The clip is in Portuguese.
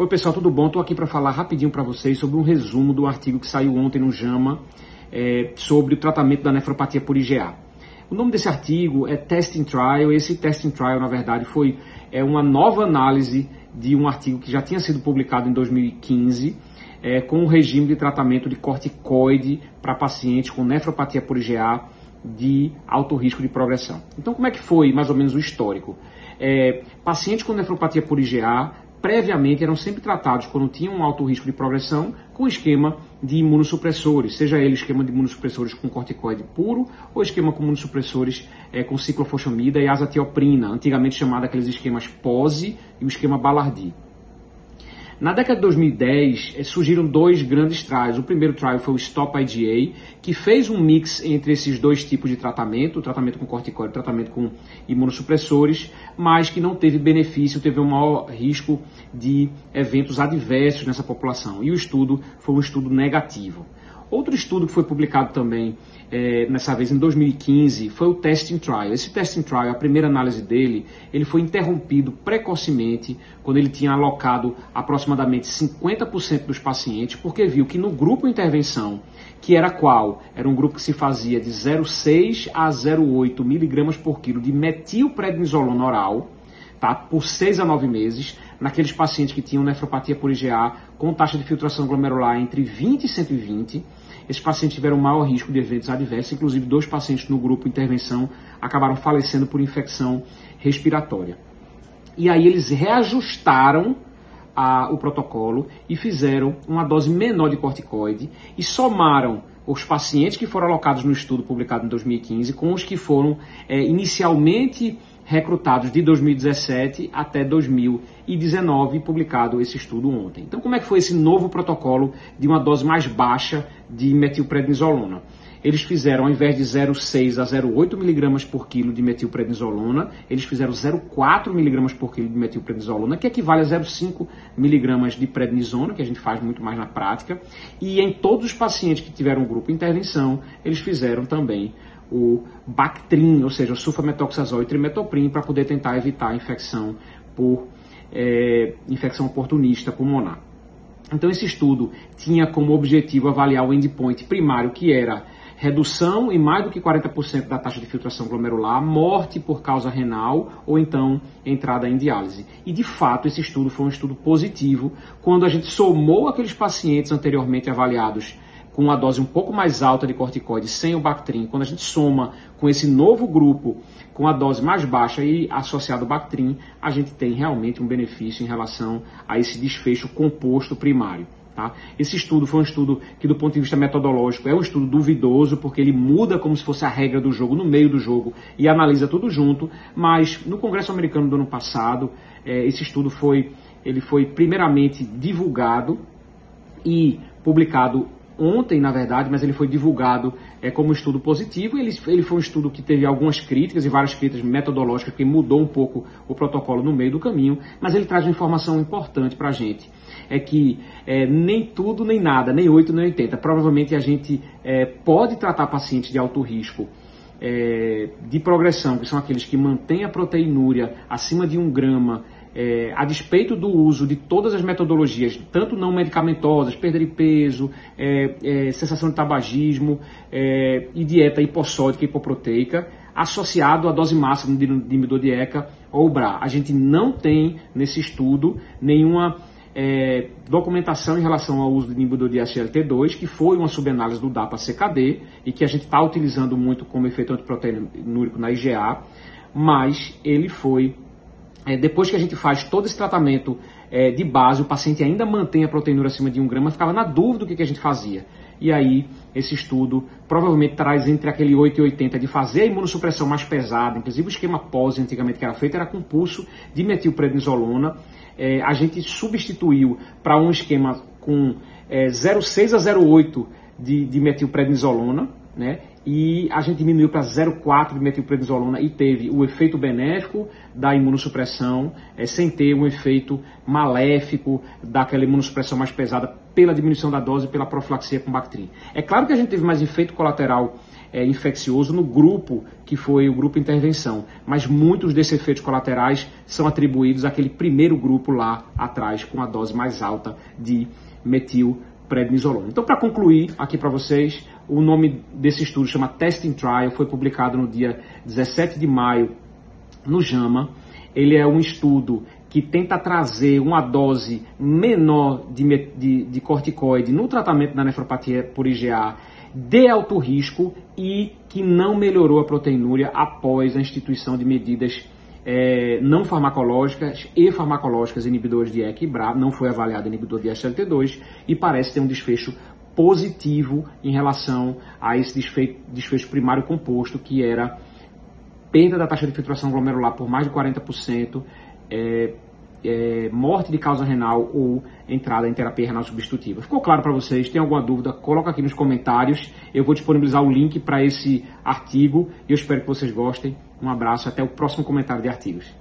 Oi pessoal, tudo bom? Estou aqui para falar rapidinho para vocês sobre um resumo do artigo que saiu ontem no JAMA é, sobre o tratamento da nefropatia por IgA. O nome desse artigo é Testing Trial. Esse Testing Trial, na verdade, foi é, uma nova análise de um artigo que já tinha sido publicado em 2015 é, com o regime de tratamento de corticoide para pacientes com nefropatia por IgA de alto risco de progressão. Então, como é que foi mais ou menos o histórico? É, pacientes com nefropatia por IgA previamente eram sempre tratados quando tinham um alto risco de progressão com esquema de imunossupressores, seja ele esquema de imunossupressores com corticoide puro ou esquema com imunossupressores é, com ciclofosfamida e azatioprina, antigamente chamado aqueles esquemas POSE e o esquema Ballardi. Na década de 2010 eh, surgiram dois grandes trials. O primeiro trial foi o Stop IgA, que fez um mix entre esses dois tipos de tratamento, o tratamento com corticoide e o tratamento com imunossupressores, mas que não teve benefício, teve um maior risco de eventos adversos nessa população. E o estudo foi um estudo negativo. Outro estudo que foi publicado também, é, nessa vez em 2015, foi o Testing Trial. Esse Testing Trial, a primeira análise dele, ele foi interrompido precocemente quando ele tinha alocado aproximadamente 50% dos pacientes, porque viu que no grupo intervenção, que era qual? Era um grupo que se fazia de 0,6 a 0,8 miligramas por quilo de metilprednisolona oral, tá? por 6 a 9 meses, naqueles pacientes que tinham nefropatia por IgA com taxa de filtração glomerular entre 20 e 120. Esses pacientes tiveram maior risco de eventos adversos, inclusive dois pacientes no grupo intervenção acabaram falecendo por infecção respiratória. E aí eles reajustaram a, o protocolo e fizeram uma dose menor de corticoide e somaram os pacientes que foram alocados no estudo publicado em 2015 com os que foram é, inicialmente recrutados de 2017 até 2019, publicado esse estudo ontem. Então, como é que foi esse novo protocolo de uma dose mais baixa de metilprednisolona? Eles fizeram, ao invés de 0,6 a 0,8 miligramas por quilo de metilprednisolona, eles fizeram 0,4 miligramas por quilo de metilprednisolona, que equivale a 0,5 miligramas de prednisona, que a gente faz muito mais na prática. E em todos os pacientes que tiveram grupo intervenção, eles fizeram também o Bactrim, ou seja, o sulfametoxazol e trimetoprim, para poder tentar evitar a infecção por é, infecção oportunista pulmonar. Então esse estudo tinha como objetivo avaliar o endpoint primário, que era redução em mais do que 40% da taxa de filtração glomerular, morte por causa renal ou então entrada em diálise. E de fato esse estudo foi um estudo positivo quando a gente somou aqueles pacientes anteriormente avaliados com uma dose um pouco mais alta de corticoide sem o Bactrim, quando a gente soma com esse novo grupo com a dose mais baixa e associado ao Bactrim, a gente tem realmente um benefício em relação a esse desfecho composto primário. Tá? Esse estudo foi um estudo que, do ponto de vista metodológico, é um estudo duvidoso, porque ele muda como se fosse a regra do jogo no meio do jogo e analisa tudo junto, mas no Congresso Americano do ano passado, é, esse estudo foi, ele foi primeiramente divulgado e publicado ontem, na verdade, mas ele foi divulgado é, como estudo positivo. Ele, ele foi um estudo que teve algumas críticas e várias críticas metodológicas, que mudou um pouco o protocolo no meio do caminho, mas ele traz uma informação importante para a gente. É que é, nem tudo, nem nada, nem 8, nem 80. Provavelmente a gente é, pode tratar pacientes de alto risco é, de progressão, que são aqueles que mantêm a proteinúria acima de um grama é, a despeito do uso de todas as metodologias, tanto não medicamentosas, perda de peso, é, é, sensação de tabagismo é, e dieta hipossódica e hipoproteica, associado à dose máxima de de ECA ou BRA. A gente não tem nesse estudo nenhuma é, documentação em relação ao uso de inibidor de SLT2, que foi uma subanálise do DAPA-CKD e que a gente está utilizando muito como efeito antiproteinúrico na IgA, mas ele foi é, depois que a gente faz todo esse tratamento é, de base, o paciente ainda mantém a proteinura acima de 1 grama, ficava na dúvida do que, que a gente fazia. E aí, esse estudo provavelmente traz entre aquele 8 e 80 de fazer a imunossupressão mais pesada, inclusive o esquema pós antigamente que era feito era com pulso de metilprednisolona. É, a gente substituiu para um esquema com é, 0,6 a 0,8 de, de metilprednisolona, né? E a gente diminuiu para 0,4 de metilprednisolona e teve o efeito benéfico da imunossupressão, é, sem ter um efeito maléfico daquela imunossupressão mais pesada pela diminuição da dose e pela profilaxia com Bactrim. É claro que a gente teve mais efeito colateral é, infeccioso no grupo que foi o grupo intervenção, mas muitos desses efeitos colaterais são atribuídos àquele primeiro grupo lá atrás com a dose mais alta de metilprednisolona. Então, para concluir aqui para vocês, o nome desse estudo chama Testing Trial, foi publicado no dia 17 de maio no JAMA. Ele é um estudo que tenta trazer uma dose menor de, de, de corticoide no tratamento da nefropatia por IgA de alto risco e que não melhorou a proteinúria após a instituição de medidas é, não farmacológicas e farmacológicas inibidores de EC e BRA, não foi avaliado inibidor de SLT2 e parece ter um desfecho positivo em relação a esse desfecho, desfecho primário composto, que era perda da taxa de filtração glomerular por mais de 40%, é, é, morte de causa renal ou entrada em terapia renal substitutiva. Ficou claro para vocês? Tem alguma dúvida? Coloca aqui nos comentários. Eu vou disponibilizar o link para esse artigo e eu espero que vocês gostem. Um abraço, até o próximo comentário de artigos.